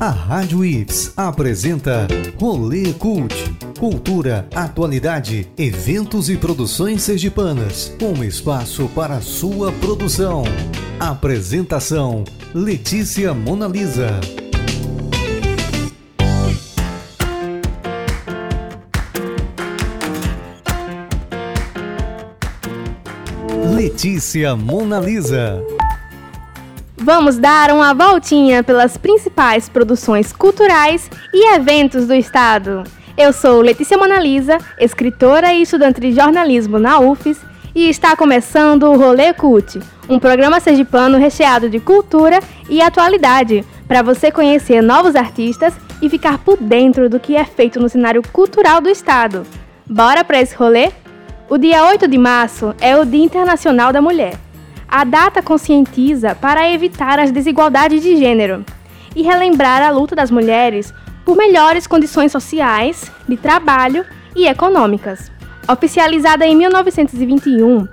A Rádio Ips apresenta Rolê Cult. Cultura, atualidade, eventos e produções sergipanas. Um espaço para sua produção. Apresentação: Letícia Monalisa. Letícia Monalisa. Vamos dar uma voltinha pelas principais produções culturais e eventos do estado. Eu sou Letícia Monalisa, escritora e estudante de jornalismo na UFES, e está começando o Rolê Cult, um programa sergipano recheado de cultura e atualidade, para você conhecer novos artistas e ficar por dentro do que é feito no cenário cultural do estado. Bora para esse rolê? O dia 8 de março é o Dia Internacional da Mulher. A data conscientiza para evitar as desigualdades de gênero e relembrar a luta das mulheres por melhores condições sociais, de trabalho e econômicas. Oficializada em 1921,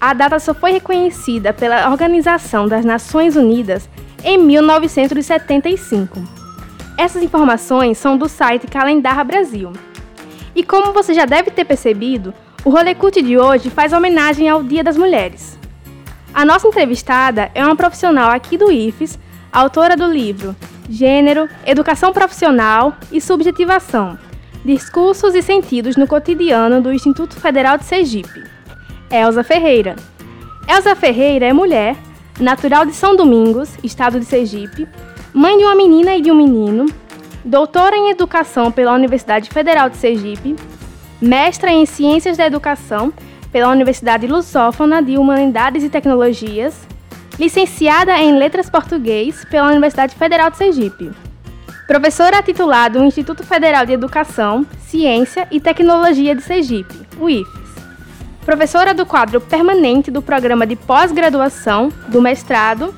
a data só foi reconhecida pela Organização das Nações Unidas em 1975. Essas informações são do site Calendar Brasil. E como você já deve ter percebido, o Rolecute de hoje faz homenagem ao Dia das Mulheres. A nossa entrevistada é uma profissional aqui do IFES, autora do livro Gênero, Educação Profissional e Subjetivação: Discursos e Sentidos no Cotidiano do Instituto Federal de Sergipe. Elza Ferreira. Elza Ferreira é mulher, natural de São Domingos, estado de Sergipe, mãe de uma menina e de um menino, doutora em Educação pela Universidade Federal de Sergipe mestra em Ciências da Educação pela Universidade Lusófona de Humanidades e Tecnologias, licenciada em Letras Português pela Universidade Federal de Sergipe. Professora titular do Instituto Federal de Educação, Ciência e Tecnologia de Sergipe, o IFES. Professora do quadro permanente do Programa de Pós-Graduação do Mestrado,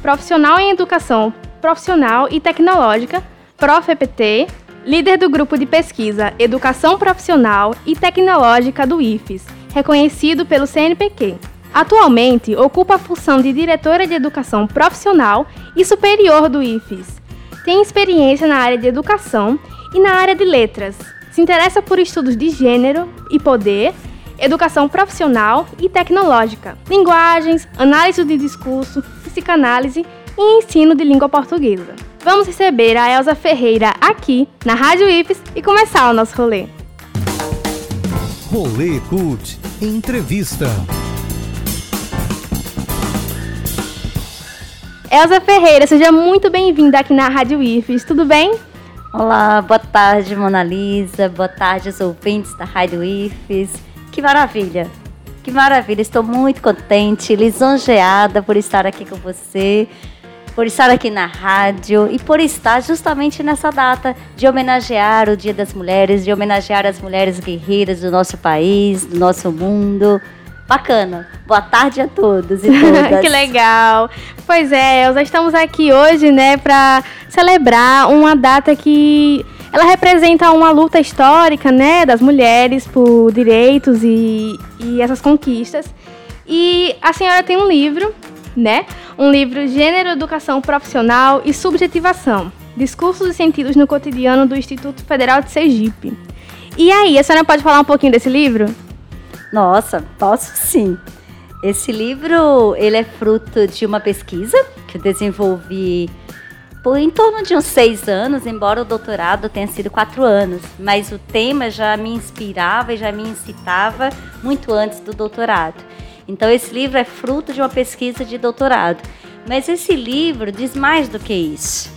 Profissional em Educação Profissional e Tecnológica, ProfEPT, líder do grupo de pesquisa Educação Profissional e Tecnológica do IFES, reconhecido pelo CNPq. Atualmente, ocupa a função de diretora de Educação Profissional e Superior do IFES. Tem experiência na área de educação e na área de letras. Se interessa por estudos de gênero e poder, educação profissional e tecnológica, linguagens, análise de discurso, psicanálise e ensino de língua portuguesa. Vamos receber a Elza Ferreira aqui na Rádio IFES e começar o nosso rolê. Rolê Cult Entrevista. Elza Ferreira, seja muito bem-vinda aqui na Rádio IFES, tudo bem? Olá, boa tarde, Mona Lisa, boa tarde aos ouvintes da Rádio IFES. Que maravilha, que maravilha, estou muito contente, lisonjeada por estar aqui com você por estar aqui na rádio e por estar justamente nessa data de homenagear o Dia das Mulheres, de homenagear as mulheres guerreiras do nosso país, do nosso mundo. Bacana. Boa tarde a todos e todas. que legal. Pois é, nós estamos aqui hoje, né, para celebrar uma data que ela representa uma luta histórica, né, das mulheres por direitos e, e essas conquistas. E a senhora tem um livro né? Um livro Gênero, Educação Profissional e Subjetivação. Discursos e Sentidos no Cotidiano do Instituto Federal de Sergipe. E aí, a senhora pode falar um pouquinho desse livro? Nossa, posso sim. Esse livro, ele é fruto de uma pesquisa que eu desenvolvi por em torno de uns seis anos, embora o doutorado tenha sido quatro anos. Mas o tema já me inspirava e já me incitava muito antes do doutorado. Então, esse livro é fruto de uma pesquisa de doutorado. Mas esse livro diz mais do que isso.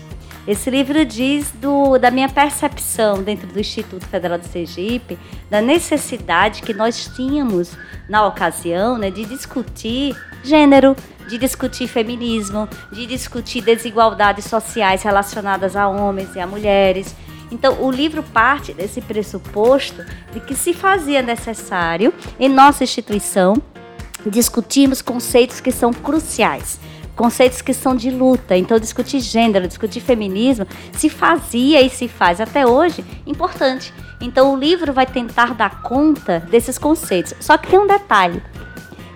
Esse livro diz do, da minha percepção dentro do Instituto Federal de Sergipe, da necessidade que nós tínhamos na ocasião né, de discutir gênero, de discutir feminismo, de discutir desigualdades sociais relacionadas a homens e a mulheres. Então, o livro parte desse pressuposto de que se fazia necessário em nossa instituição discutirmos conceitos que são cruciais conceitos que são de luta. Então, discutir gênero, discutir feminismo, se fazia e se faz até hoje importante. Então, o livro vai tentar dar conta desses conceitos. Só que tem um detalhe: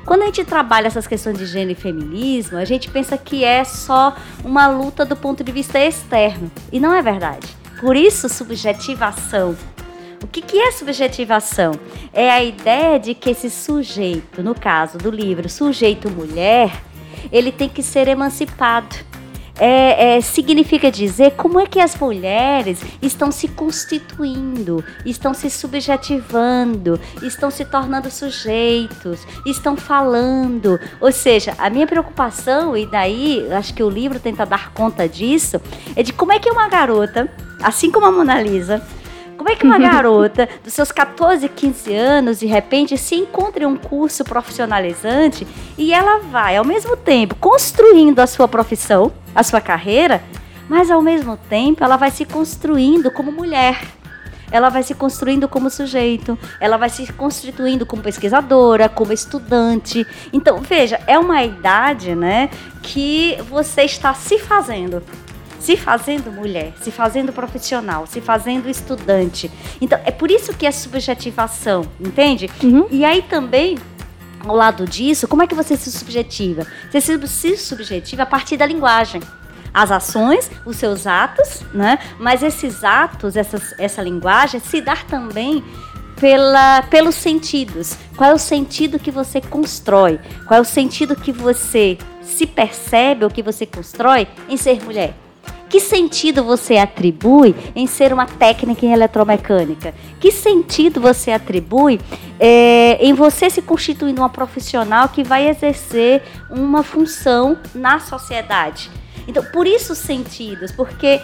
Quando a gente trabalha essas questões de gênero e feminismo, a gente pensa que é só uma luta do ponto de vista externo. E não é verdade. Por isso, subjetivação. O que, que é subjetivação? É a ideia de que esse sujeito, no caso do livro, sujeito mulher, ele tem que ser emancipado é, é, significa dizer como é que as mulheres estão se constituindo, estão se subjetivando, estão se tornando sujeitos, estão falando. Ou seja, a minha preocupação, e daí acho que o livro tenta dar conta disso, é de como é que uma garota, assim como a Mona Lisa, como é que uma garota dos seus 14, 15 anos, de repente, se encontra em um curso profissionalizante e ela vai, ao mesmo tempo, construindo a sua profissão, a sua carreira, mas ao mesmo tempo ela vai se construindo como mulher. Ela vai se construindo como sujeito, ela vai se constituindo como pesquisadora, como estudante. Então, veja, é uma idade, né, que você está se fazendo se fazendo mulher, se fazendo profissional, se fazendo estudante. Então, é por isso que é subjetivação, entende? Uhum. E aí também ao lado disso, como é que você se subjetiva? Você se subjetiva a partir da linguagem. As ações, os seus atos, né? Mas esses atos, essas, essa linguagem, se dar também pela, pelos sentidos. Qual é o sentido que você constrói? Qual é o sentido que você se percebe ou que você constrói em ser mulher? Que sentido você atribui em ser uma técnica em eletromecânica? Que sentido você atribui é, em você se constituindo uma profissional que vai exercer uma função na sociedade? Então, por isso sentidos, porque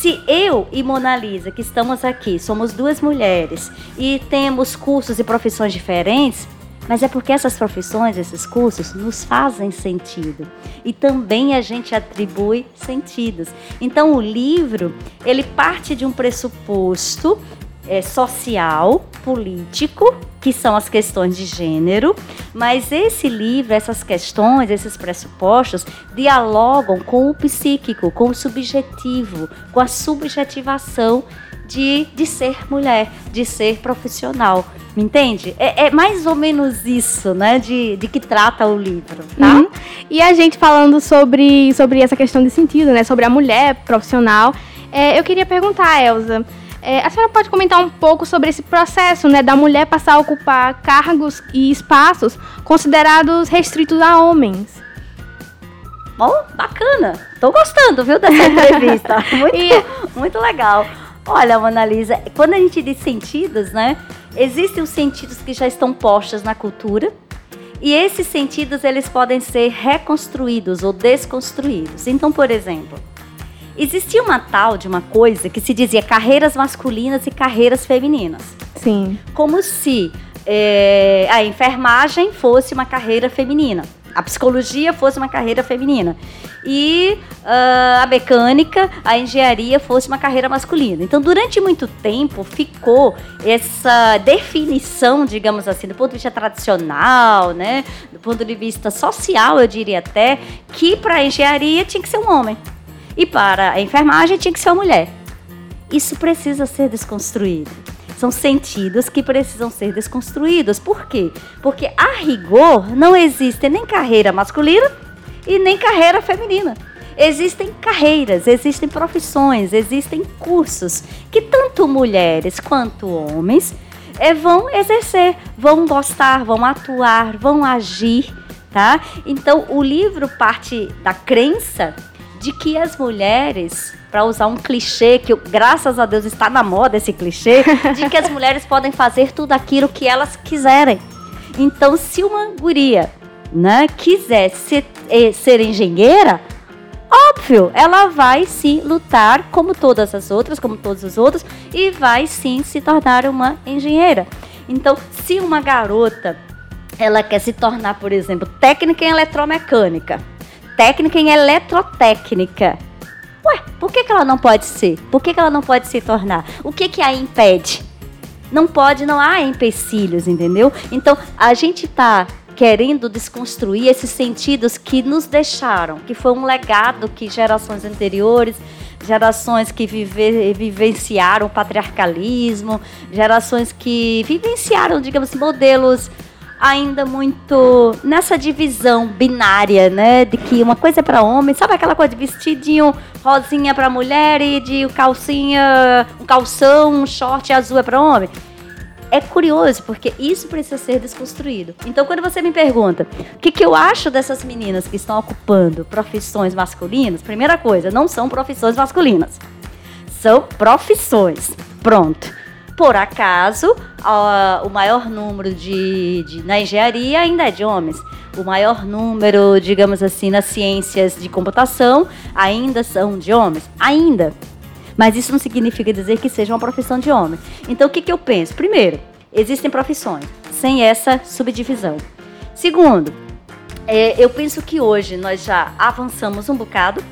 se eu e Mona Lisa, que estamos aqui, somos duas mulheres e temos cursos e profissões diferentes, mas é porque essas profissões, esses cursos, nos fazem sentido. E também a gente atribui sentidos. Então o livro, ele parte de um pressuposto é, social, político, que são as questões de gênero, mas esse livro, essas questões, esses pressupostos, dialogam com o psíquico, com o subjetivo, com a subjetivação de, de ser mulher, de ser profissional. Me entende? É, é, mais ou menos isso, né? De, de que trata o livro, tá? Uhum. E a gente falando sobre, sobre essa questão de sentido, né? Sobre a mulher profissional. É, eu queria perguntar, Elza. É, a senhora pode comentar um pouco sobre esse processo, né, da mulher passar a ocupar cargos e espaços considerados restritos a homens? Bom, bacana. Tô gostando, viu, dessa entrevista. muito, e... muito legal. Olha, Mona Lisa, quando a gente diz sentidos, né? Existem os sentidos que já estão postos na cultura. E esses sentidos eles podem ser reconstruídos ou desconstruídos. Então, por exemplo, existia uma tal de uma coisa que se dizia carreiras masculinas e carreiras femininas. Sim. Como se é, a enfermagem fosse uma carreira feminina a psicologia fosse uma carreira feminina e uh, a mecânica, a engenharia fosse uma carreira masculina. Então, durante muito tempo ficou essa definição, digamos assim, do ponto de vista tradicional, né, do ponto de vista social, eu diria até, que para a engenharia tinha que ser um homem e para a enfermagem tinha que ser uma mulher. Isso precisa ser desconstruído. São sentidos que precisam ser desconstruídos. Por quê? Porque a rigor não existe nem carreira masculina e nem carreira feminina. Existem carreiras, existem profissões, existem cursos que tanto mulheres quanto homens é, vão exercer, vão gostar, vão atuar, vão agir, tá? Então o livro parte da crença de que as mulheres para usar um clichê que graças a Deus está na moda esse clichê de que as mulheres podem fazer tudo aquilo que elas quiserem. Então, se uma guria, né, quiser ser, eh, ser engenheira, óbvio, ela vai sim lutar como todas as outras, como todos os outros e vai sim se tornar uma engenheira. Então, se uma garota ela quer se tornar, por exemplo, técnica em eletromecânica, técnica em eletrotécnica, Ué, por que, que ela não pode ser? Por que, que ela não pode se tornar? O que, que a impede? Não pode, não há empecilhos, entendeu? Então, a gente está querendo desconstruir esses sentidos que nos deixaram, que foi um legado que gerações anteriores, gerações que vive, vivenciaram o patriarcalismo, gerações que vivenciaram, digamos, modelos ainda muito nessa divisão binária, né? De que uma coisa é para homem, sabe aquela coisa de vestidinho rosinha para mulher e de calcinha, um calção, um short azul é para homem? É curioso, porque isso precisa ser desconstruído. Então, quando você me pergunta o que, que eu acho dessas meninas que estão ocupando profissões masculinas, primeira coisa, não são profissões masculinas. São profissões. Pronto por acaso, o maior número de, de, na engenharia ainda é de homens. O maior número, digamos assim, nas ciências de computação ainda são de homens. Ainda. Mas isso não significa dizer que seja uma profissão de homem. Então, o que, que eu penso? Primeiro, existem profissões sem essa subdivisão. Segundo, é, eu penso que hoje nós já avançamos um bocado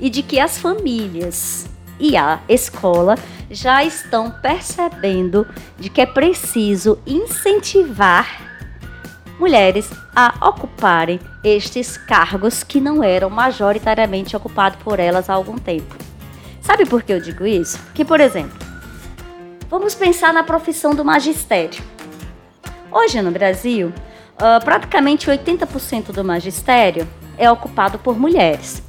e de que as famílias e a escola já estão percebendo de que é preciso incentivar mulheres a ocuparem estes cargos que não eram majoritariamente ocupados por elas há algum tempo. Sabe por que eu digo isso? Que, por exemplo, vamos pensar na profissão do magistério. Hoje no Brasil, uh, praticamente 80% do magistério é ocupado por mulheres.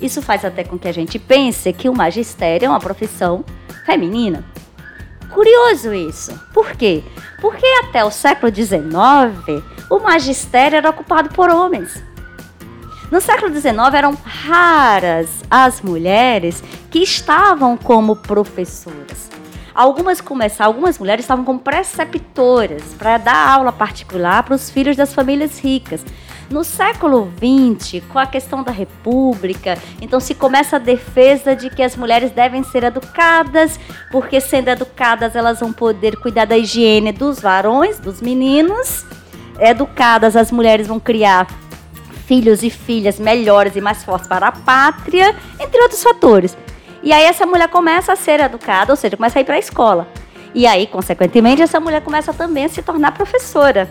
Isso faz até com que a gente pense que o magistério é uma profissão feminina. Curioso isso. Por quê? Porque até o século XIX, o magistério era ocupado por homens. No século XIX eram raras as mulheres que estavam como professoras. Algumas começaram, algumas mulheres estavam como preceptoras para dar aula particular para os filhos das famílias ricas. No século XX, com a questão da república, então se começa a defesa de que as mulheres devem ser educadas, porque sendo educadas elas vão poder cuidar da higiene dos varões, dos meninos. Educadas, as mulheres vão criar filhos e filhas melhores e mais fortes para a pátria, entre outros fatores. E aí essa mulher começa a ser educada, ou seja, começa a ir para a escola. E aí, consequentemente, essa mulher começa também a se tornar professora.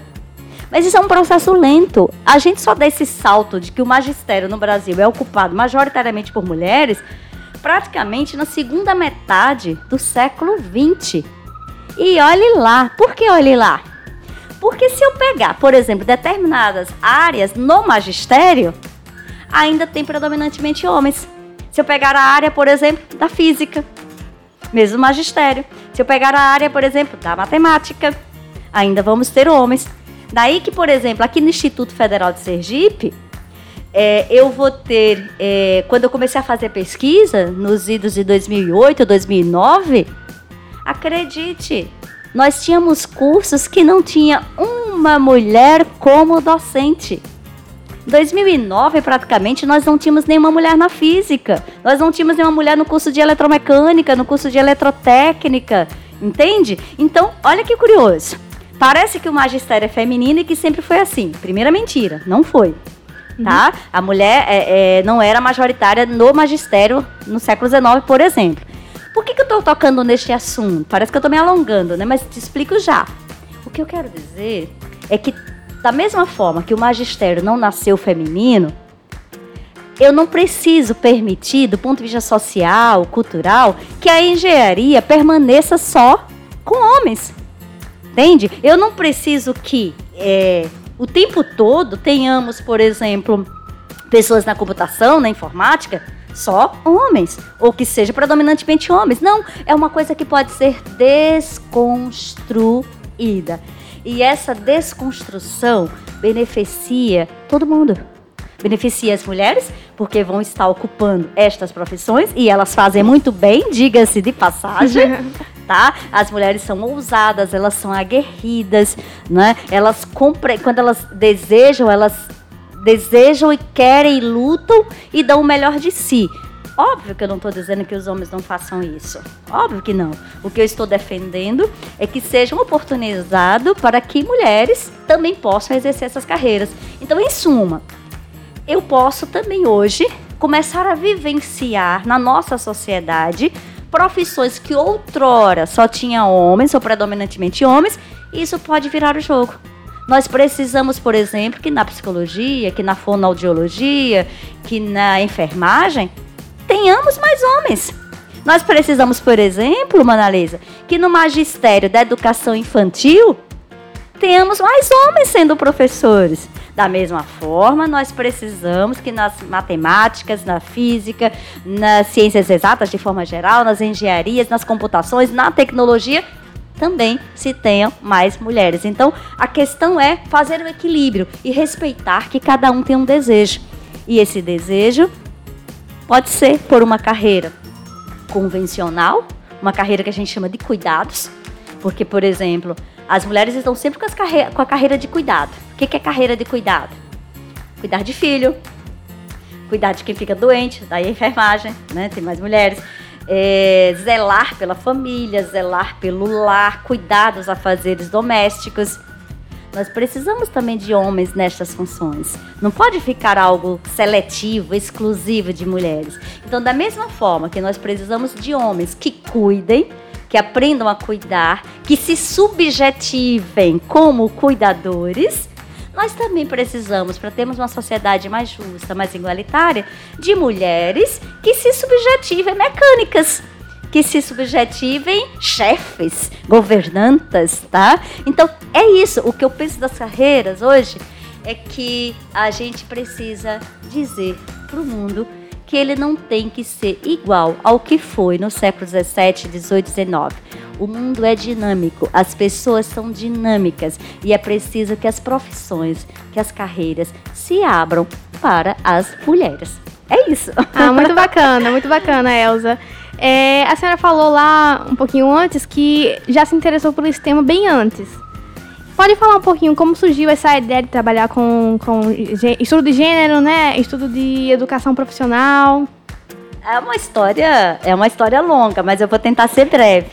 Mas isso é um processo lento. A gente só dá esse salto de que o magistério no Brasil é ocupado majoritariamente por mulheres praticamente na segunda metade do século XX. E olhe lá. Por que olhe lá? Porque se eu pegar, por exemplo, determinadas áreas no magistério, ainda tem predominantemente homens. Se eu pegar a área, por exemplo, da física, mesmo magistério. Se eu pegar a área, por exemplo, da matemática, ainda vamos ter homens. Daí que, por exemplo, aqui no Instituto Federal de Sergipe, é, eu vou ter, é, quando eu comecei a fazer pesquisa, nos idos de 2008, 2009, acredite, nós tínhamos cursos que não tinha uma mulher como docente. Em 2009, praticamente, nós não tínhamos nenhuma mulher na física. Nós não tínhamos nenhuma mulher no curso de eletromecânica, no curso de eletrotécnica. Entende? Então, olha que curioso. Parece que o magistério é feminino e que sempre foi assim. Primeira mentira, não foi. Tá? Uhum. A mulher é, é, não era majoritária no magistério no século XIX, por exemplo. Por que, que eu estou tocando neste assunto? Parece que eu estou me alongando, né? Mas te explico já. O que eu quero dizer é que, da mesma forma que o magistério não nasceu feminino, eu não preciso permitir, do ponto de vista social, cultural, que a engenharia permaneça só com homens. Entende? Eu não preciso que é, o tempo todo tenhamos, por exemplo, pessoas na computação, na informática, só homens, ou que seja predominantemente homens. Não, é uma coisa que pode ser desconstruída. E essa desconstrução beneficia todo mundo. Beneficia as mulheres, porque vão estar ocupando estas profissões e elas fazem muito bem, diga-se de passagem. tá? As mulheres são ousadas, elas são aguerridas, né? Elas compre... quando elas desejam, elas desejam e querem e lutam e dão o melhor de si. Óbvio que eu não estou dizendo que os homens não façam isso. Óbvio que não. O que eu estou defendendo é que sejam oportunizados para que mulheres também possam exercer essas carreiras. Então, em suma, eu posso também hoje começar a vivenciar na nossa sociedade profissões que outrora só tinha homens, ou predominantemente homens, isso pode virar o jogo. Nós precisamos, por exemplo, que na psicologia, que na fonoaudiologia, que na enfermagem, tenhamos mais homens. Nós precisamos, por exemplo, Manalisa, que no magistério da educação infantil tenhamos mais homens sendo professores. Da mesma forma, nós precisamos que nas matemáticas, na física, nas ciências exatas de forma geral, nas engenharias, nas computações, na tecnologia, também se tenham mais mulheres. Então, a questão é fazer o equilíbrio e respeitar que cada um tem um desejo. E esse desejo pode ser por uma carreira convencional, uma carreira que a gente chama de cuidados, porque, por exemplo, as mulheres estão sempre com, carre com a carreira de cuidado. O que, que é carreira de cuidado? Cuidar de filho, cuidar de quem fica doente, daí a enfermagem, né? Tem mais mulheres. É, zelar pela família, zelar pelo lar, cuidar dos afazeres domésticos. Nós precisamos também de homens nestas funções. Não pode ficar algo seletivo, exclusivo de mulheres. Então, da mesma forma que nós precisamos de homens que cuidem, que aprendam a cuidar, que se subjetivem como cuidadores, nós também precisamos, para termos uma sociedade mais justa, mais igualitária, de mulheres que se subjetivem mecânicas, que se subjetivem chefes, governantas, tá? Então, é isso. O que eu penso das carreiras hoje é que a gente precisa dizer para o mundo que ele não tem que ser igual ao que foi no século 17, 18, 19. O mundo é dinâmico, as pessoas são dinâmicas e é preciso que as profissões, que as carreiras se abram para as mulheres. É isso. Ah, muito bacana, muito bacana, Elza. É, a senhora falou lá um pouquinho antes que já se interessou por esse tema bem antes. Pode falar um pouquinho como surgiu essa ideia de trabalhar com, com estudo de gênero, né? Estudo de educação profissional. É uma história, é uma história longa, mas eu vou tentar ser breve.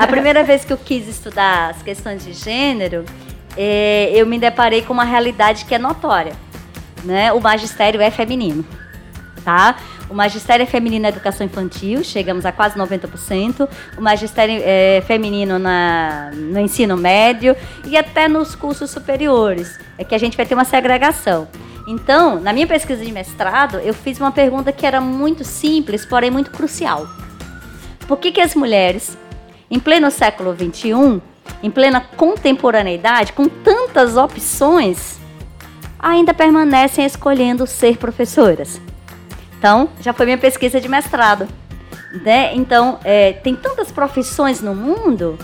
A primeira vez que eu quis estudar as questões de gênero, é, eu me deparei com uma realidade que é notória, né? O magistério é feminino, tá? O magistério é feminino na educação infantil, chegamos a quase 90%. O magistério é feminino na, no ensino médio e até nos cursos superiores. É que a gente vai ter uma segregação. Então, na minha pesquisa de mestrado, eu fiz uma pergunta que era muito simples, porém muito crucial. Por que, que as mulheres, em pleno século XXI, em plena contemporaneidade, com tantas opções, ainda permanecem escolhendo ser professoras? Então, já foi minha pesquisa de mestrado. Né? Então, é, tem tantas profissões no mundo,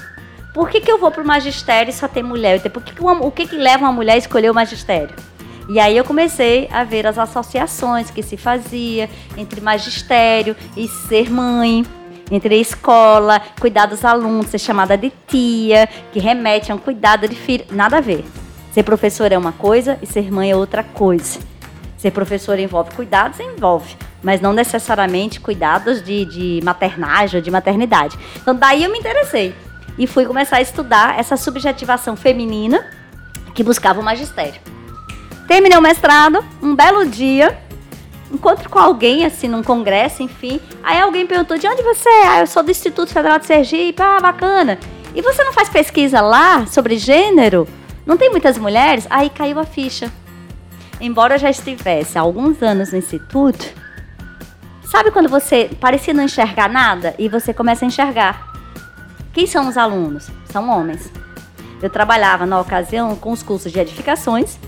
por que, que eu vou para o magistério e só tem mulher? Por que que uma, o que, que leva uma mulher a escolher o magistério? E aí eu comecei a ver as associações que se fazia entre magistério e ser mãe, entre a escola, cuidar dos alunos, ser chamada de tia, que remete a um cuidado de filho. Nada a ver. Ser professor é uma coisa e ser mãe é outra coisa. Ser professor envolve cuidados, envolve mas não necessariamente cuidados de, de maternagem ou de maternidade. Então, daí eu me interessei e fui começar a estudar essa subjetivação feminina que buscava o magistério. Terminei o mestrado, um belo dia, encontro com alguém, assim, num congresso, enfim. Aí alguém perguntou: de onde você é? Ah, eu sou do Instituto Federal de Sergipe. Ah, bacana. E você não faz pesquisa lá sobre gênero? Não tem muitas mulheres? Aí caiu a ficha. Embora eu já estivesse há alguns anos no Instituto, Sabe quando você parecia não enxergar nada e você começa a enxergar? Quem são os alunos? São homens. Eu trabalhava na ocasião com os cursos de edificações,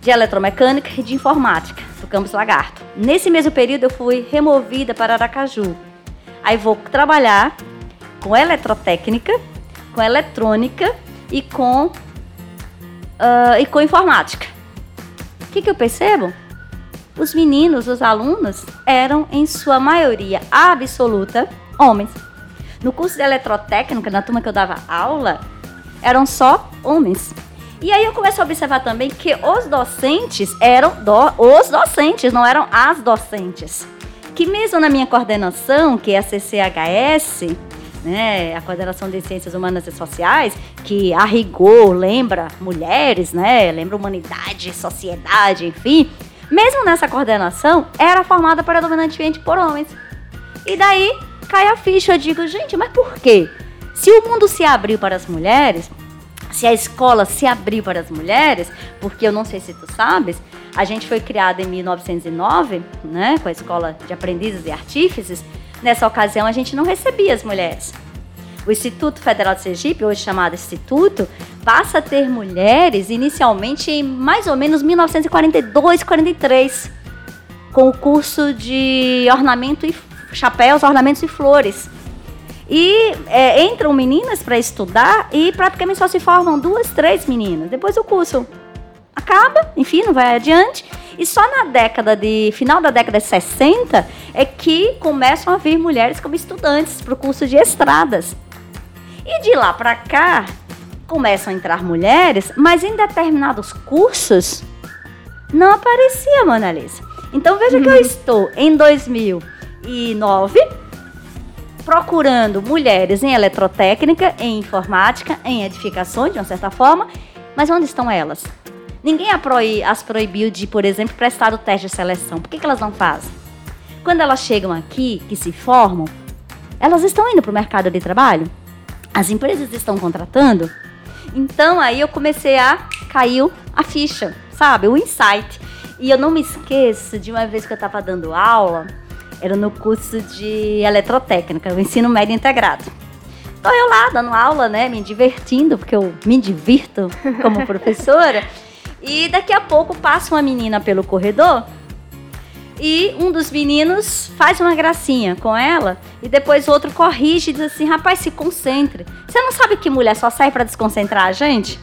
de eletromecânica e de informática do Campus Lagarto. Nesse mesmo período eu fui removida para Aracaju. Aí vou trabalhar com eletrotécnica, com eletrônica e com uh, e com informática. O que, que eu percebo? Os meninos, os alunos, eram em sua maioria absoluta homens. No curso de eletrotécnica, na turma que eu dava aula, eram só homens. E aí eu comecei a observar também que os docentes eram do, os docentes, não eram as docentes. Que mesmo na minha coordenação, que é a CCHS, né, a coordenação de ciências humanas e sociais, que a rigor lembra mulheres, né, lembra humanidade, sociedade, enfim, mesmo nessa coordenação, era formada predominantemente por homens. E daí cai a ficha, eu digo, gente, mas por quê? Se o mundo se abriu para as mulheres, se a escola se abriu para as mulheres, porque eu não sei se tu sabes, a gente foi criada em 1909, né, com a escola de aprendizes e artífices. Nessa ocasião a gente não recebia as mulheres. O Instituto Federal de Sergipe, hoje chamado Instituto, passa a ter mulheres inicialmente em mais ou menos 1942, 43, com o curso de ornamento e chapéus, ornamentos e flores. E é, entram meninas para estudar e praticamente só se formam duas, três meninas. Depois o curso acaba, enfim, não vai adiante. E só na década de final da década de 60 é que começam a vir mulheres como estudantes para o curso de estradas. E de lá para cá começam a entrar mulheres, mas em determinados cursos não aparecia Mona Lisa. Então veja que eu uhum. estou em 2009 procurando mulheres em eletrotécnica, em informática, em edificações, de uma certa forma, mas onde estão elas? Ninguém as proibiu de, por exemplo, prestar o teste de seleção. Por que, que elas não fazem? Quando elas chegam aqui, que se formam, elas estão indo para o mercado de trabalho? As empresas estão contratando? Então aí eu comecei a caiu a ficha, sabe? O insight. E eu não me esqueço de uma vez que eu estava dando aula, era no curso de eletrotécnica, o ensino médio integrado. Estou eu lá dando aula, né, me divertindo, porque eu me divirto como professora. E daqui a pouco passa uma menina pelo corredor e um dos meninos faz uma gracinha com ela e depois o outro corrige e diz assim: rapaz, se concentre. Você não sabe que mulher só serve para desconcentrar a gente?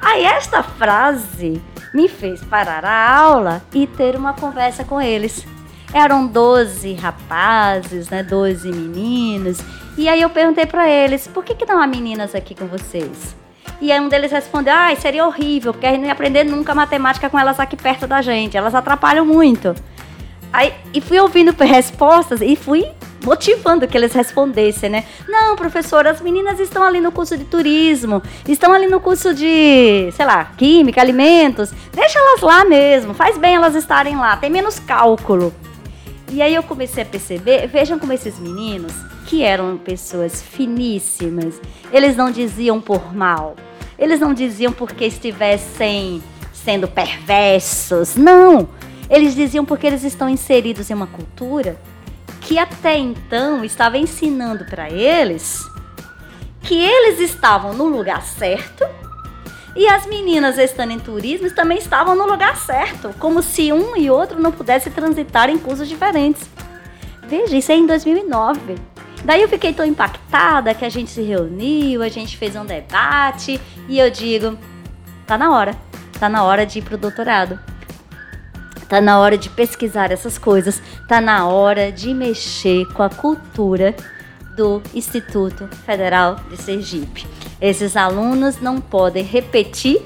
Aí esta frase me fez parar a aula e ter uma conversa com eles. Eram 12 rapazes, né, 12 meninos. E aí eu perguntei para eles: por que, que não há meninas aqui com vocês? E aí um deles respondeu: ah, seria horrível, porque a gente não ia aprender nunca matemática com elas aqui perto da gente. Elas atrapalham muito. Aí, e fui ouvindo respostas e fui motivando que eles respondessem, né? Não, professora, as meninas estão ali no curso de turismo, estão ali no curso de, sei lá, química, alimentos. Deixa elas lá mesmo, faz bem elas estarem lá, tem menos cálculo. E aí eu comecei a perceber, vejam como esses meninos, que eram pessoas finíssimas, eles não diziam por mal, eles não diziam porque estivessem sendo perversos, não. Eles diziam porque eles estão inseridos em uma cultura que até então estava ensinando para eles que eles estavam no lugar certo e as meninas estando em turismo também estavam no lugar certo, como se um e outro não pudessem transitar em cursos diferentes. Veja, isso é em 2009. Daí eu fiquei tão impactada que a gente se reuniu, a gente fez um debate e eu digo, tá na hora, tá na hora de ir pro doutorado. Tá na hora de pesquisar essas coisas, tá na hora de mexer com a cultura do Instituto Federal de Sergipe. Esses alunos não podem repetir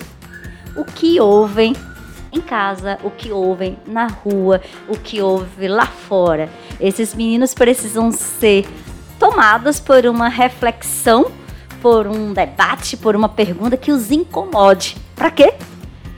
o que ouvem em casa, o que ouvem na rua, o que ouvem lá fora. Esses meninos precisam ser tomados por uma reflexão, por um debate, por uma pergunta que os incomode. Para quê?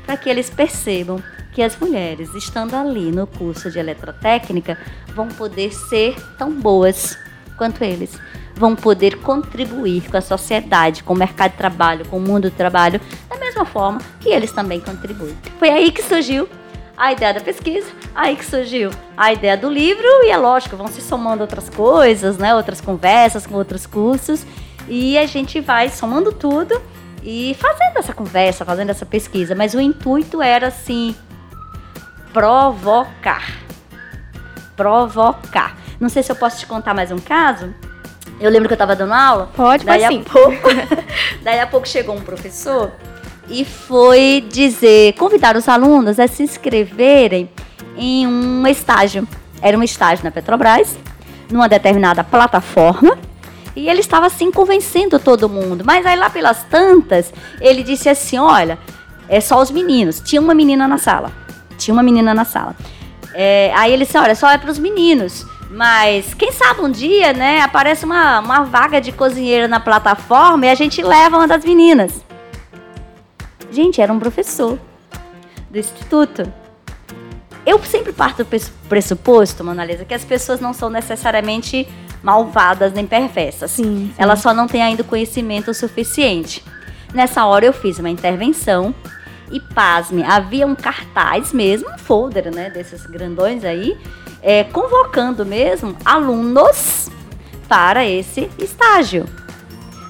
Para que eles percebam que as mulheres, estando ali no curso de eletrotécnica, vão poder ser tão boas quanto eles. Vão poder contribuir com a sociedade, com o mercado de trabalho, com o mundo do trabalho, da mesma forma que eles também contribuem. Foi aí que surgiu a ideia da pesquisa, aí que surgiu a ideia do livro, e é lógico, vão se somando outras coisas, né? Outras conversas com outros cursos, e a gente vai somando tudo e fazendo essa conversa, fazendo essa pesquisa. Mas o intuito era assim provocar. Provocar. Não sei se eu posso te contar mais um caso. Eu lembro que eu estava dando aula. Pode, daí pode sim. A pouco, daí a pouco chegou um professor e foi dizer, convidar os alunos a se inscreverem em um estágio. Era um estágio na Petrobras, numa determinada plataforma. E ele estava assim convencendo todo mundo. Mas aí lá pelas tantas, ele disse assim: olha, é só os meninos. Tinha uma menina na sala. Tinha uma menina na sala. É, aí ele disse, olha, só é para os meninos. Mas quem sabe um dia, né, aparece uma, uma vaga de cozinheira na plataforma e a gente leva uma das meninas. Gente, era um professor do instituto. Eu sempre parto do pressuposto, Monalisa, que as pessoas não são necessariamente malvadas nem perversas. Sim, sim. Elas só não têm ainda conhecimento suficiente. Nessa hora eu fiz uma intervenção e pasme, havia um cartaz mesmo, um folder, né, desses grandões aí, é, convocando mesmo alunos para esse estágio.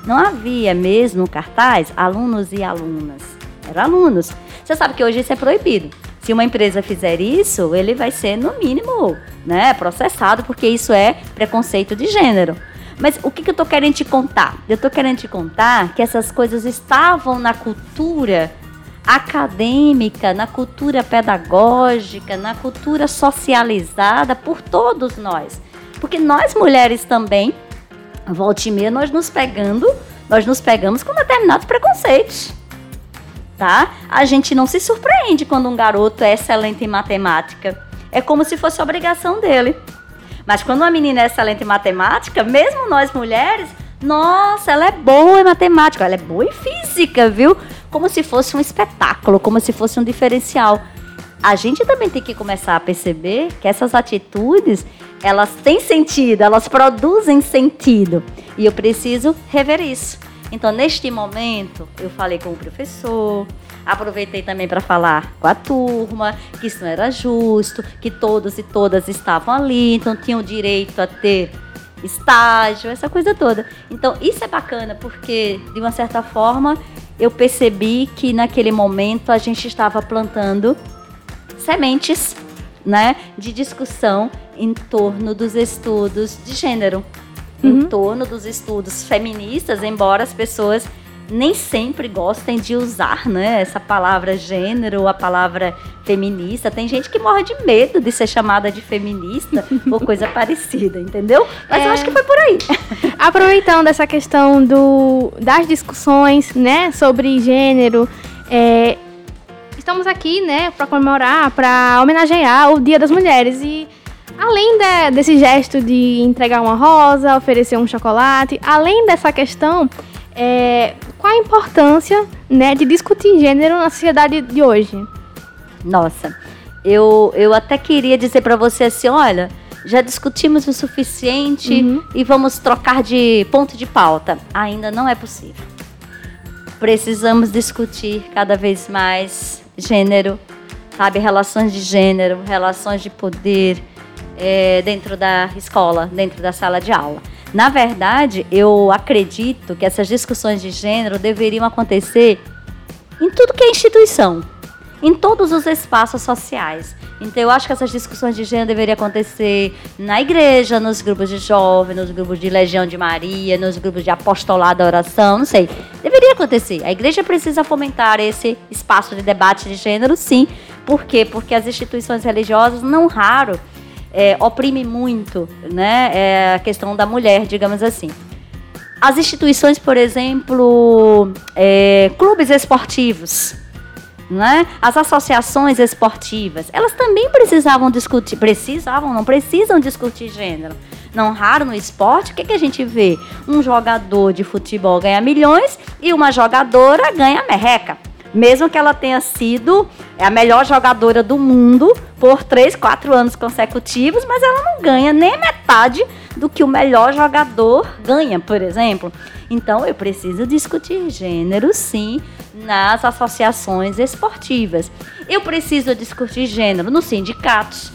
Não havia mesmo cartaz alunos e alunas. Eram alunos. Você sabe que hoje isso é proibido. Se uma empresa fizer isso, ele vai ser, no mínimo, né, processado, porque isso é preconceito de gênero. Mas o que, que eu estou querendo te contar? Eu estou querendo te contar que essas coisas estavam na cultura acadêmica, na cultura pedagógica, na cultura socializada por todos nós. Porque nós mulheres também, volta e meia, nós nos pegando, nós nos pegamos com determinados preconceitos. Tá? A gente não se surpreende quando um garoto é excelente em matemática. É como se fosse obrigação dele. Mas quando uma menina é excelente em matemática, mesmo nós mulheres, nossa, ela é boa em matemática, ela é boa em física, viu? Como se fosse um espetáculo, como se fosse um diferencial. A gente também tem que começar a perceber que essas atitudes, elas têm sentido, elas produzem sentido. E eu preciso rever isso. Então, neste momento, eu falei com o professor, Aproveitei também para falar com a turma que isso não era justo, que todos e todas estavam ali, então tinham direito a ter estágio, essa coisa toda. Então, isso é bacana porque, de uma certa forma, eu percebi que naquele momento a gente estava plantando sementes, né, de discussão em torno dos estudos de gênero, uhum. em torno dos estudos feministas, embora as pessoas nem sempre gostem de usar, né, essa palavra gênero, a palavra feminista. Tem gente que morre de medo de ser chamada de feminista ou coisa parecida, entendeu? Mas é... eu acho que foi por aí. Aproveitando essa questão do, das discussões, né, sobre gênero, é, estamos aqui, né, para comemorar, para homenagear o Dia das Mulheres e Além de, desse gesto de entregar uma rosa, oferecer um chocolate, além dessa questão, é, qual a importância né, de discutir gênero na sociedade de hoje? Nossa, eu, eu até queria dizer para você assim, olha, já discutimos o suficiente uhum. e vamos trocar de ponto de pauta. Ainda não é possível. Precisamos discutir cada vez mais gênero, sabe, relações de gênero, relações de poder é, dentro da escola, dentro da sala de aula. Na verdade, eu acredito que essas discussões de gênero deveriam acontecer em tudo que é instituição, em todos os espaços sociais. Então, eu acho que essas discussões de gênero deveriam acontecer na igreja, nos grupos de jovens, nos grupos de Legião de Maria, nos grupos de apostolado da oração, não sei. Deveria acontecer. A igreja precisa fomentar esse espaço de debate de gênero, sim. Por quê? Porque as instituições religiosas, não raro, é, oprime muito né, é a questão da mulher, digamos assim. As instituições, por exemplo, é, clubes esportivos, né? as associações esportivas, elas também precisavam discutir, precisavam, não precisam discutir gênero. Não raro no esporte, o que, que a gente vê? Um jogador de futebol ganha milhões e uma jogadora ganha merreca mesmo que ela tenha sido a melhor jogadora do mundo por 3, 4 anos consecutivos, mas ela não ganha nem metade do que o melhor jogador ganha, por exemplo. Então eu preciso discutir gênero, sim, nas associações esportivas. Eu preciso discutir gênero nos sindicatos.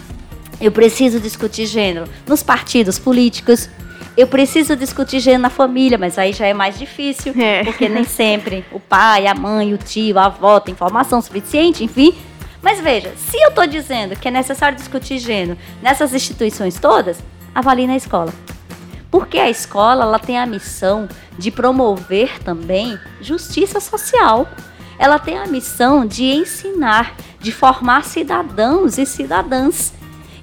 Eu preciso discutir gênero nos partidos políticos. Eu preciso discutir gênero na família, mas aí já é mais difícil, é. porque nem sempre o pai, a mãe, o tio, a avó tem informação suficiente, enfim. Mas veja, se eu estou dizendo que é necessário discutir gênero nessas instituições todas, avalie na escola. Porque a escola ela tem a missão de promover também justiça social. Ela tem a missão de ensinar, de formar cidadãos e cidadãs.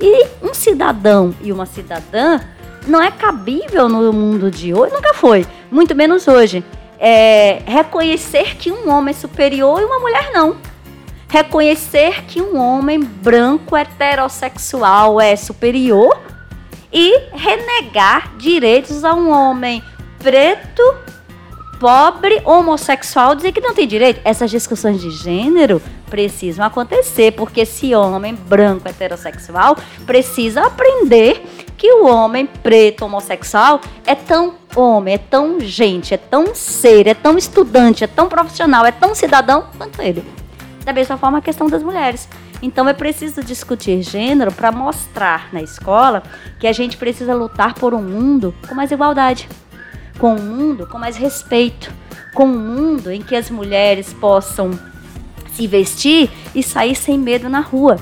E um cidadão e uma cidadã não é cabível no mundo de hoje, nunca foi, muito menos hoje. É reconhecer que um homem é superior e uma mulher não. Reconhecer que um homem branco heterossexual é superior e renegar direitos a um homem preto pobre homossexual dizer que não tem direito. Essas discussões de gênero precisam acontecer, porque esse homem branco heterossexual precisa aprender que o homem preto homossexual é tão homem, é tão gente, é tão ser, é tão estudante, é tão profissional, é tão cidadão quanto ele. Da mesma forma a questão das mulheres. Então é preciso discutir gênero para mostrar na escola que a gente precisa lutar por um mundo com mais igualdade com um mundo com mais respeito, com um mundo em que as mulheres possam se vestir e sair sem medo na rua.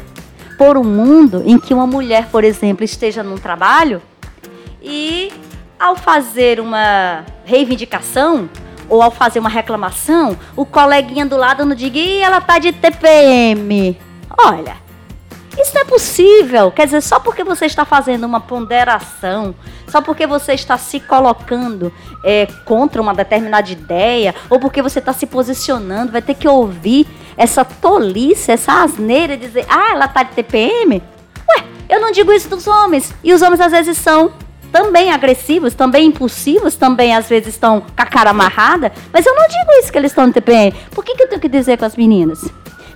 Por um mundo em que uma mulher, por exemplo, esteja num trabalho e ao fazer uma reivindicação ou ao fazer uma reclamação, o coleguinha do lado não diga, e ela tá de TPM. Olha, isso não é possível. Quer dizer, só porque você está fazendo uma ponderação, só porque você está se colocando é, contra uma determinada ideia, ou porque você está se posicionando, vai ter que ouvir essa tolice, essa asneira, dizer, ah, ela tá de TPM? Ué, eu não digo isso dos homens. E os homens às vezes são também agressivos, também impulsivos, também às vezes estão com a cara amarrada, mas eu não digo isso que eles estão no TPM. Por que, que eu tenho que dizer com as meninas?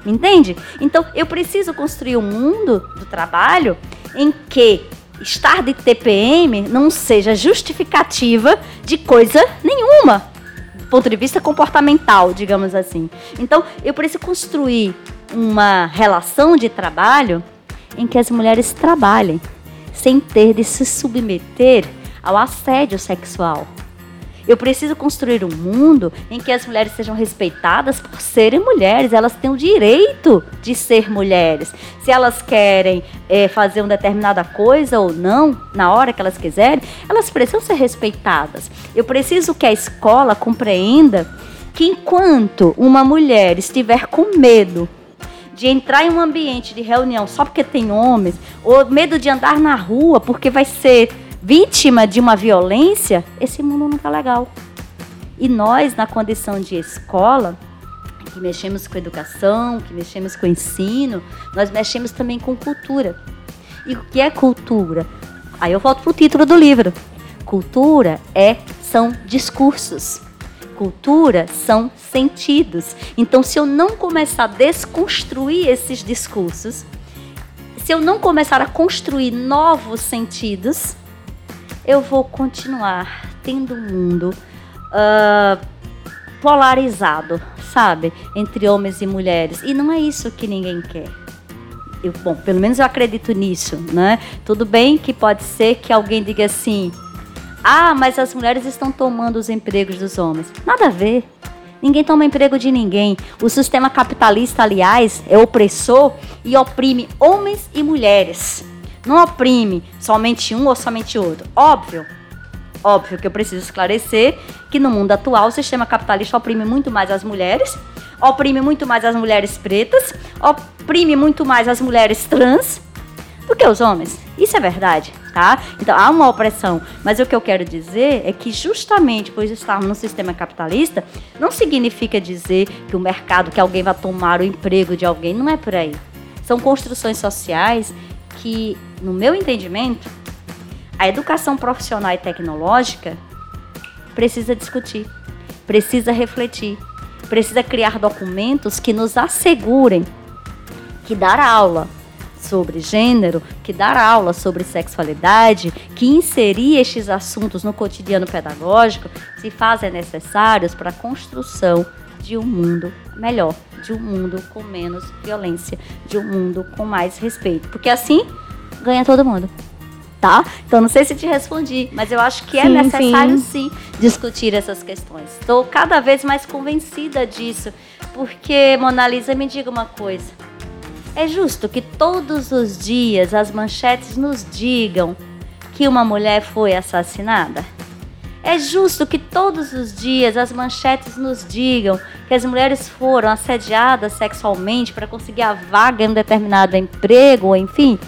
Me entende? Então eu preciso construir um mundo do trabalho em que estar de TPM não seja justificativa de coisa nenhuma, ponto de vista comportamental, digamos assim. Então eu preciso construir uma relação de trabalho em que as mulheres trabalhem sem ter de se submeter ao assédio sexual. Eu preciso construir um mundo em que as mulheres sejam respeitadas por serem mulheres. Elas têm o direito de ser mulheres. Se elas querem é, fazer uma determinada coisa ou não, na hora que elas quiserem, elas precisam ser respeitadas. Eu preciso que a escola compreenda que enquanto uma mulher estiver com medo de entrar em um ambiente de reunião só porque tem homens, ou medo de andar na rua porque vai ser vítima de uma violência, esse mundo não está legal. E nós, na condição de escola, que mexemos com educação, que mexemos com ensino, nós mexemos também com cultura. E o que é cultura? Aí eu volto para o título do livro. Cultura é são discursos. Cultura são sentidos. Então, se eu não começar a desconstruir esses discursos, se eu não começar a construir novos sentidos, eu vou continuar tendo um mundo uh, polarizado, sabe? Entre homens e mulheres. E não é isso que ninguém quer. Eu, bom, pelo menos eu acredito nisso, né? Tudo bem que pode ser que alguém diga assim: ah, mas as mulheres estão tomando os empregos dos homens. Nada a ver. Ninguém toma emprego de ninguém. O sistema capitalista, aliás, é opressor e oprime homens e mulheres. Não oprime somente um ou somente outro. Óbvio. Óbvio que eu preciso esclarecer que no mundo atual o sistema capitalista oprime muito mais as mulheres, oprime muito mais as mulheres pretas, oprime muito mais as mulheres trans do que os homens. Isso é verdade tá? Então há uma opressão, mas o que eu quero dizer é que justamente por estarmos no sistema capitalista, não significa dizer que o mercado, que alguém vai tomar o emprego de alguém, não é por aí. São construções sociais que, no meu entendimento, a educação profissional e tecnológica precisa discutir, precisa refletir, precisa criar documentos que nos assegurem que dar aula sobre gênero, que dar aula sobre sexualidade, que inserir estes assuntos no cotidiano pedagógico se fazem necessários para a construção de um mundo melhor, de um mundo com menos violência, de um mundo com mais respeito. Porque assim ganha todo mundo. Tá? Então não sei se te respondi, mas eu acho que é sim, necessário sim. sim discutir essas questões. Estou cada vez mais convencida disso, porque Mona Lisa me diga uma coisa. É justo que todos os dias as manchetes nos digam que uma mulher foi assassinada? É justo que todos os dias as manchetes nos digam que as mulheres foram assediadas sexualmente para conseguir a vaga em um determinado emprego, enfim?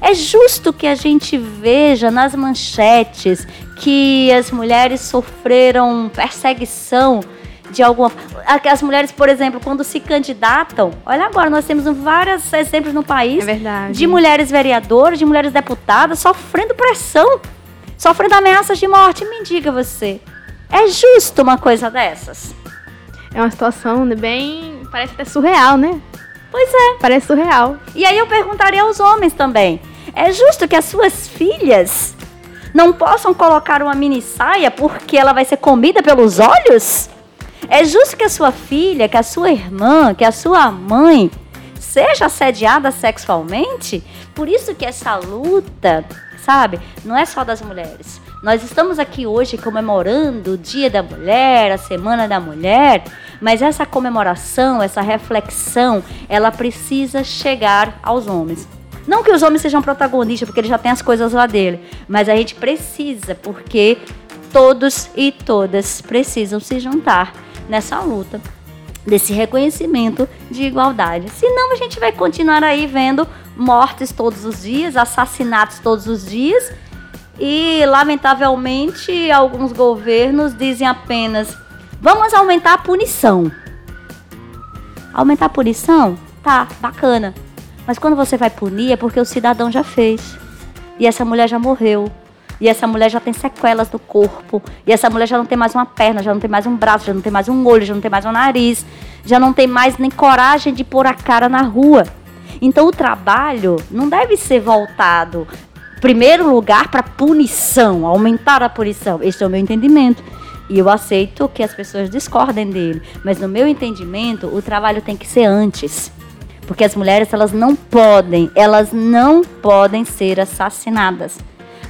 É justo que a gente veja nas manchetes que as mulheres sofreram perseguição de alguma as mulheres, por exemplo, quando se candidatam, olha agora, nós temos vários exemplos no país é de mulheres vereadoras, de mulheres deputadas sofrendo pressão, sofrendo ameaças de morte. Me diga você, é justo uma coisa dessas? É uma situação bem, parece até surreal, né? Pois é. Parece surreal. E aí eu perguntaria aos homens também: é justo que as suas filhas não possam colocar uma mini saia porque ela vai ser comida pelos olhos? É justo que a sua filha, que a sua irmã, que a sua mãe seja assediada sexualmente? Por isso que essa luta, sabe, não é só das mulheres. Nós estamos aqui hoje comemorando o Dia da Mulher, a Semana da Mulher, mas essa comemoração, essa reflexão, ela precisa chegar aos homens. Não que os homens sejam protagonistas, porque eles já têm as coisas lá dele, mas a gente precisa, porque todos e todas precisam se juntar nessa luta desse reconhecimento de igualdade. Senão a gente vai continuar aí vendo mortes todos os dias, assassinatos todos os dias. E lamentavelmente alguns governos dizem apenas: vamos aumentar a punição. Aumentar a punição? Tá, bacana. Mas quando você vai punir é porque o cidadão já fez. E essa mulher já morreu. E essa mulher já tem sequelas no corpo. E essa mulher já não tem mais uma perna, já não tem mais um braço, já não tem mais um olho, já não tem mais um nariz. Já não tem mais nem coragem de pôr a cara na rua. Então o trabalho não deve ser voltado, primeiro lugar, para punição, aumentar a punição. Este é o meu entendimento. E eu aceito que as pessoas discordem dele. Mas no meu entendimento, o trabalho tem que ser antes. Porque as mulheres, elas não podem, elas não podem ser assassinadas.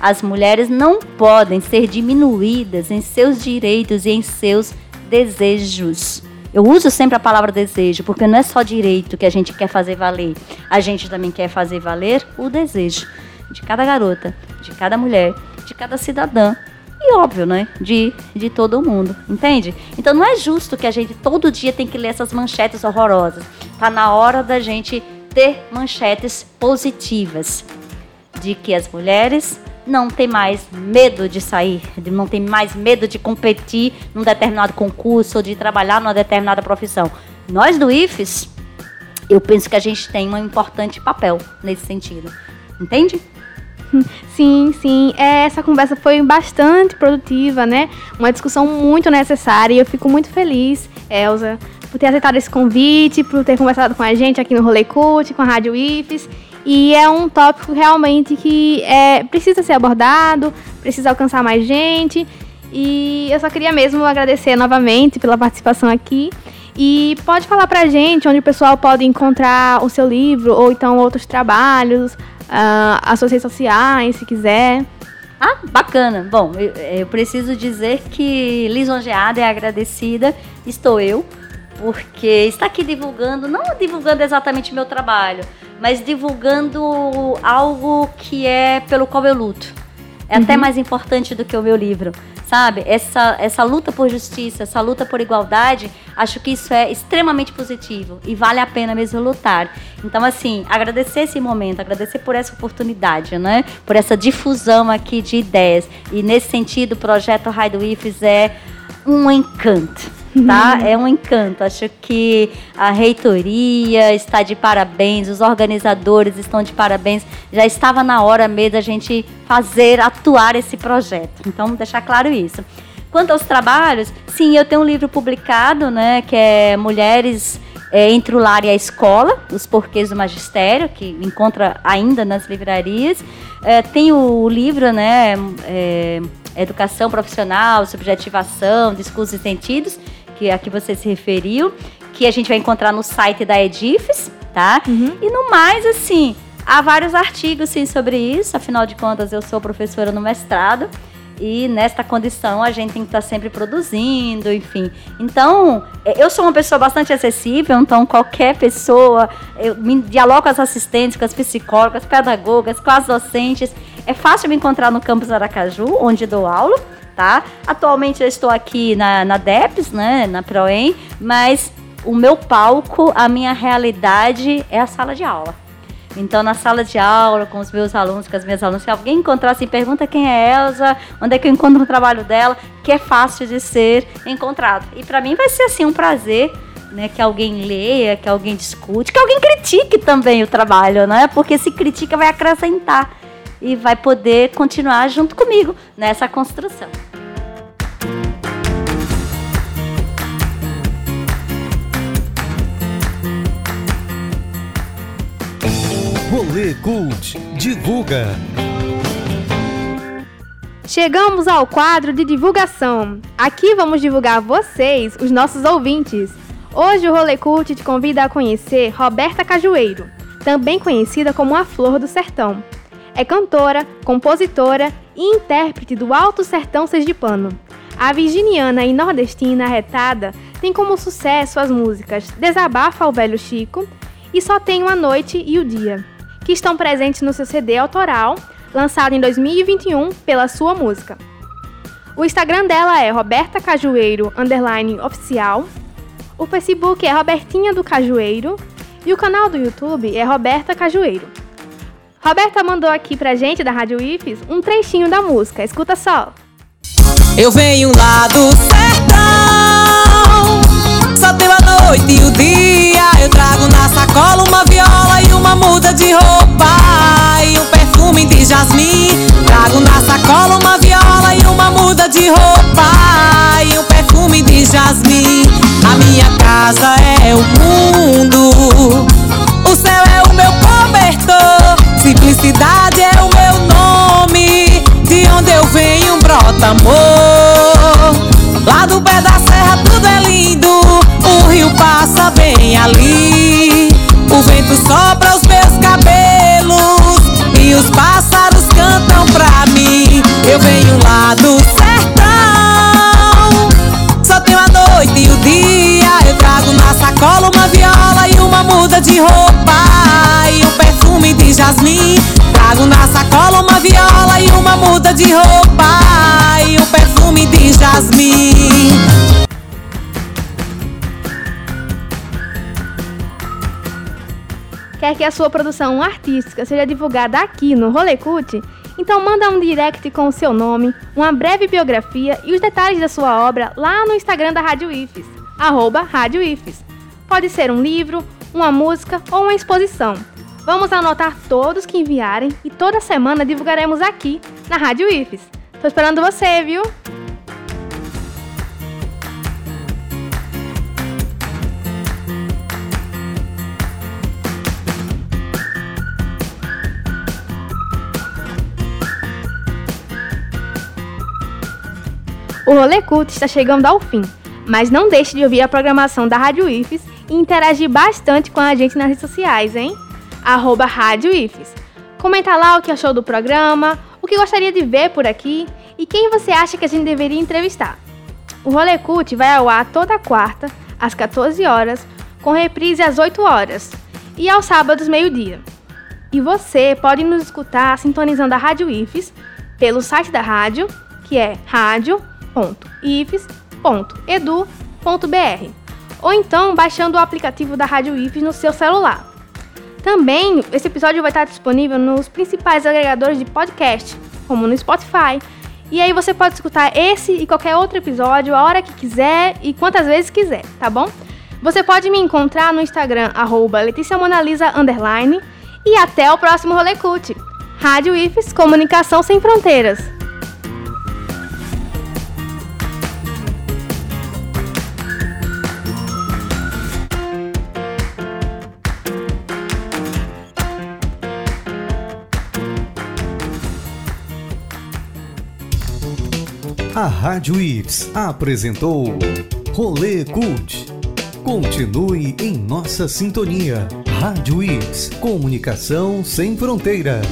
As mulheres não podem ser diminuídas em seus direitos e em seus desejos. Eu uso sempre a palavra desejo, porque não é só direito que a gente quer fazer valer. A gente também quer fazer valer o desejo de cada garota, de cada mulher, de cada cidadã. E óbvio, né? De, de todo mundo, entende? Então não é justo que a gente todo dia tem que ler essas manchetes horrorosas. Tá na hora da gente ter manchetes positivas de que as mulheres não tem mais medo de sair, não tem mais medo de competir num determinado concurso ou de trabalhar numa determinada profissão. Nós do IFES, eu penso que a gente tem um importante papel nesse sentido. Entende? Sim, sim. É, essa conversa foi bastante produtiva, né? Uma discussão muito necessária e eu fico muito feliz, Elza, por ter aceitado esse convite, por ter conversado com a gente aqui no Rolê Cult, com a Rádio IFES. E é um tópico realmente que é, precisa ser abordado, precisa alcançar mais gente. E eu só queria mesmo agradecer novamente pela participação aqui. E pode falar pra gente onde o pessoal pode encontrar o seu livro ou então outros trabalhos, uh, as suas redes sociais, se quiser. Ah, bacana. Bom, eu, eu preciso dizer que lisonjeada e agradecida estou eu, porque está aqui divulgando, não divulgando exatamente meu trabalho, mas divulgando algo que é pelo qual eu luto. É uhum. até mais importante do que o meu livro, sabe? Essa, essa luta por justiça, essa luta por igualdade, acho que isso é extremamente positivo e vale a pena mesmo lutar. Então, assim, agradecer esse momento, agradecer por essa oportunidade, né? Por essa difusão aqui de ideias. E nesse sentido, o projeto Raio do IFES é um encanto tá? É um encanto. Acho que a reitoria está de parabéns, os organizadores estão de parabéns. Já estava na hora mesmo da gente fazer, atuar esse projeto. Então, deixar claro isso. Quanto aos trabalhos, sim, eu tenho um livro publicado, né, que é Mulheres é, entre o lar e a escola, os porquês do magistério, que encontra ainda nas livrarias. É, tem o livro, né, é, Educação Profissional, Subjetivação, Discursos e Sentidos, que a que você se referiu, que a gente vai encontrar no site da Edifes, tá? Uhum. E no mais, assim, há vários artigos sim sobre isso, afinal de contas eu sou professora no mestrado. E nesta condição a gente tem que estar sempre produzindo, enfim. Então, é, eu sou uma pessoa bastante acessível, então qualquer pessoa, eu me dialogo com as assistentes, com as psicólogas, pedagogas, com as docentes. É fácil me encontrar no campus Aracaju, onde dou aula tá? Atualmente eu estou aqui na, na DEPS, né, na ProEm, mas o meu palco, a minha realidade é a sala de aula. Então, na sala de aula, com os meus alunos, com as minhas alunas, se alguém encontrar assim, pergunta quem é Elsa, onde é que eu encontro o trabalho dela, que é fácil de ser encontrado. E para mim vai ser assim um prazer né, que alguém leia, que alguém discute, que alguém critique também o trabalho, né? Porque se critica vai acrescentar e vai poder continuar junto comigo nessa construção. Rolê Cult divulga. Chegamos ao quadro de divulgação. Aqui vamos divulgar vocês, os nossos ouvintes. Hoje o Rolê Cult te convida a conhecer Roberta Cajueiro, também conhecida como a Flor do Sertão. É cantora, compositora e intérprete do Alto Sertão Sergipano. A virginiana e nordestina retada tem como sucesso as músicas Desabafa ao Velho Chico e Só Tem uma Noite e o Dia, que estão presentes no seu CD autoral, lançado em 2021 pela sua música. O Instagram dela é Roberta Cajueiro oficial, o Facebook é Robertinha do Cajueiro e o canal do YouTube é Roberta Cajueiro. Roberta mandou aqui pra gente da Rádio IFES um trechinho da música. Escuta só. Eu venho lá do sertão, tenho a noite e o dia. Eu trago na sacola uma viola e uma muda de roupa e um perfume de jasmim. Trago na sacola uma viola e uma muda de roupa e um perfume de jasmim. A minha casa é o mundo, o céu é o meu cobertor, simplicidade é o meu nome. De onde eu venho brota amor. Lá do pé que a sua produção artística seja divulgada aqui no Rolê Cult? Então manda um direct com o seu nome, uma breve biografia e os detalhes da sua obra lá no Instagram da Rádio IFES, arroba Rádio IFES. Pode ser um livro, uma música ou uma exposição. Vamos anotar todos que enviarem e toda semana divulgaremos aqui na Rádio IFES. Tô esperando você, viu? O Rolê Cult está chegando ao fim, mas não deixe de ouvir a programação da Rádio IFES e interagir bastante com a gente nas redes sociais, hein? Arroba Rádio IFES. Comenta lá o que achou do programa, o que gostaria de ver por aqui e quem você acha que a gente deveria entrevistar. O Rolê Cult vai ao ar toda quarta, às 14 horas, com reprise às 8 horas e aos sábados, meio-dia. E você pode nos escutar sintonizando a Rádio IFES pelo site da rádio, que é radio.ifes.edu.br, ou então baixando o aplicativo da Rádio IFES no seu celular. Também, esse episódio vai estar disponível nos principais agregadores de podcast, como no Spotify. E aí você pode escutar esse e qualquer outro episódio a hora que quiser e quantas vezes quiser, tá bom? Você pode me encontrar no Instagram, arroba LeticiaMonalisa, e até o próximo Rolê Cult. Rádio IFES, Comunicação Sem Fronteiras. A Rádio Ives apresentou Rolê Cult. Continue em nossa sintonia. Rádio Ives, comunicação sem fronteiras.